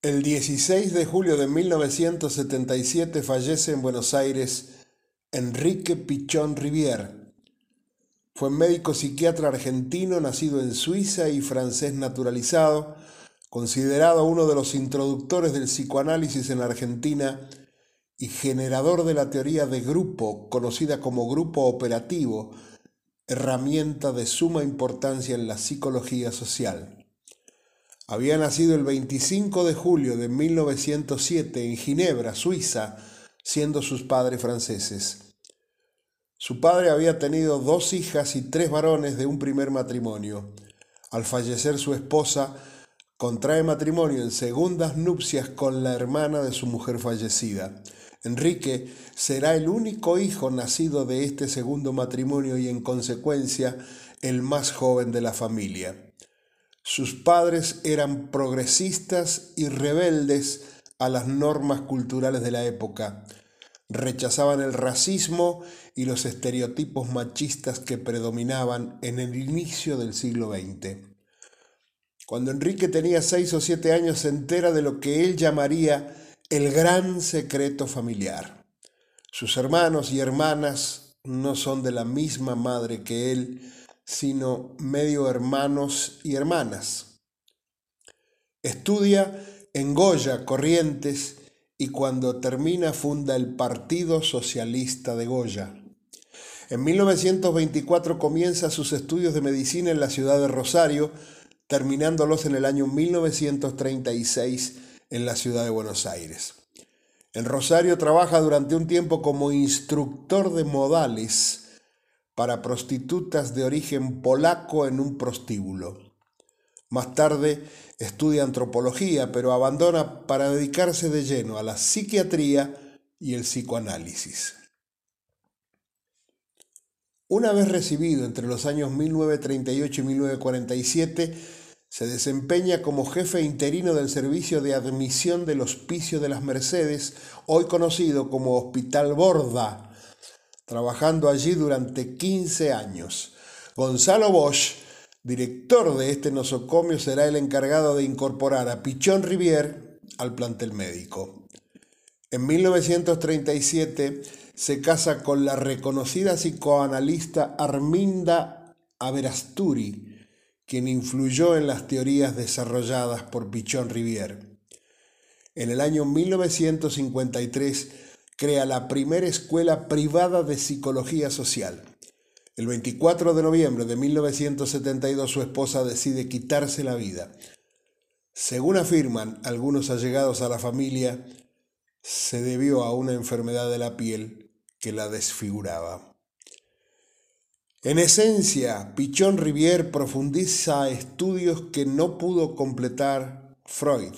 El 16 de julio de 1977 fallece en Buenos Aires Enrique Pichón Rivière. Fue médico psiquiatra argentino, nacido en Suiza y francés naturalizado, considerado uno de los introductores del psicoanálisis en Argentina y generador de la teoría de grupo, conocida como grupo operativo, herramienta de suma importancia en la psicología social. Había nacido el 25 de julio de 1907 en Ginebra, Suiza, siendo sus padres franceses. Su padre había tenido dos hijas y tres varones de un primer matrimonio. Al fallecer su esposa, contrae matrimonio en segundas nupcias con la hermana de su mujer fallecida. Enrique será el único hijo nacido de este segundo matrimonio y en consecuencia el más joven de la familia. Sus padres eran progresistas y rebeldes a las normas culturales de la época. Rechazaban el racismo y los estereotipos machistas que predominaban en el inicio del siglo XX. Cuando Enrique tenía seis o siete años se entera de lo que él llamaría el gran secreto familiar. Sus hermanos y hermanas no son de la misma madre que él, sino medio hermanos y hermanas. Estudia en Goya, Corrientes, y cuando termina funda el Partido Socialista de Goya. En 1924 comienza sus estudios de medicina en la ciudad de Rosario, terminándolos en el año 1936 en la ciudad de Buenos Aires. En Rosario trabaja durante un tiempo como instructor de modales para prostitutas de origen polaco en un prostíbulo. Más tarde estudia antropología, pero abandona para dedicarse de lleno a la psiquiatría y el psicoanálisis. Una vez recibido entre los años 1938 y 1947, se desempeña como jefe interino del servicio de admisión del Hospicio de las Mercedes, hoy conocido como Hospital Borda, trabajando allí durante 15 años. Gonzalo Bosch, director de este nosocomio, será el encargado de incorporar a Pichón Rivier al plantel médico. En 1937 se casa con la reconocida psicoanalista Arminda Averasturi, quien influyó en las teorías desarrolladas por Pichón Rivier. En el año 1953 crea la primera escuela privada de psicología social. El 24 de noviembre de 1972 su esposa decide quitarse la vida. Según afirman algunos allegados a la familia, se debió a una enfermedad de la piel que la desfiguraba. En esencia, Pichón Rivière profundiza estudios que no pudo completar Freud.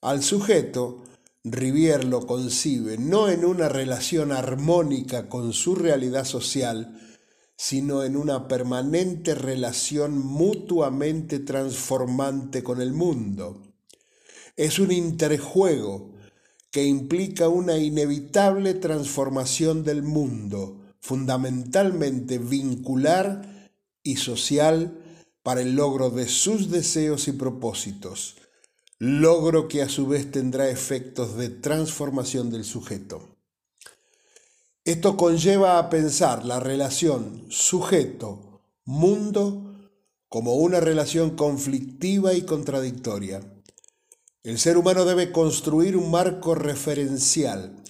Al sujeto Rivière lo concibe no en una relación armónica con su realidad social, sino en una permanente relación mutuamente transformante con el mundo. Es un interjuego que implica una inevitable transformación del mundo, fundamentalmente vincular y social para el logro de sus deseos y propósitos logro que a su vez tendrá efectos de transformación del sujeto. Esto conlleva a pensar la relación sujeto-mundo como una relación conflictiva y contradictoria. El ser humano debe construir un marco referencial,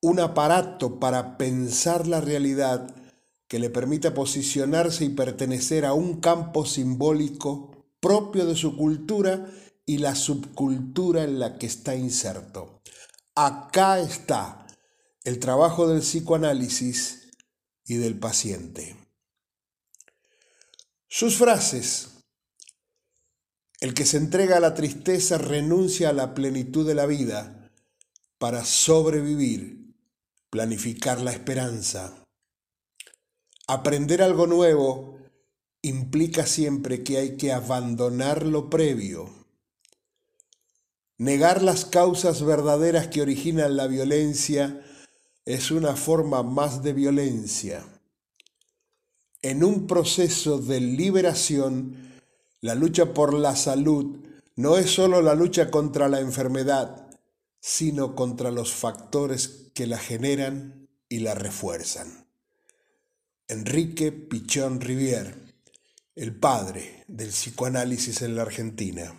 un aparato para pensar la realidad que le permita posicionarse y pertenecer a un campo simbólico propio de su cultura y la subcultura en la que está inserto. Acá está el trabajo del psicoanálisis y del paciente. Sus frases. El que se entrega a la tristeza renuncia a la plenitud de la vida para sobrevivir, planificar la esperanza. Aprender algo nuevo implica siempre que hay que abandonar lo previo Negar las causas verdaderas que originan la violencia es una forma más de violencia. En un proceso de liberación, la lucha por la salud no es solo la lucha contra la enfermedad, sino contra los factores que la generan y la refuerzan. Enrique Pichón Rivier, el padre del psicoanálisis en la Argentina.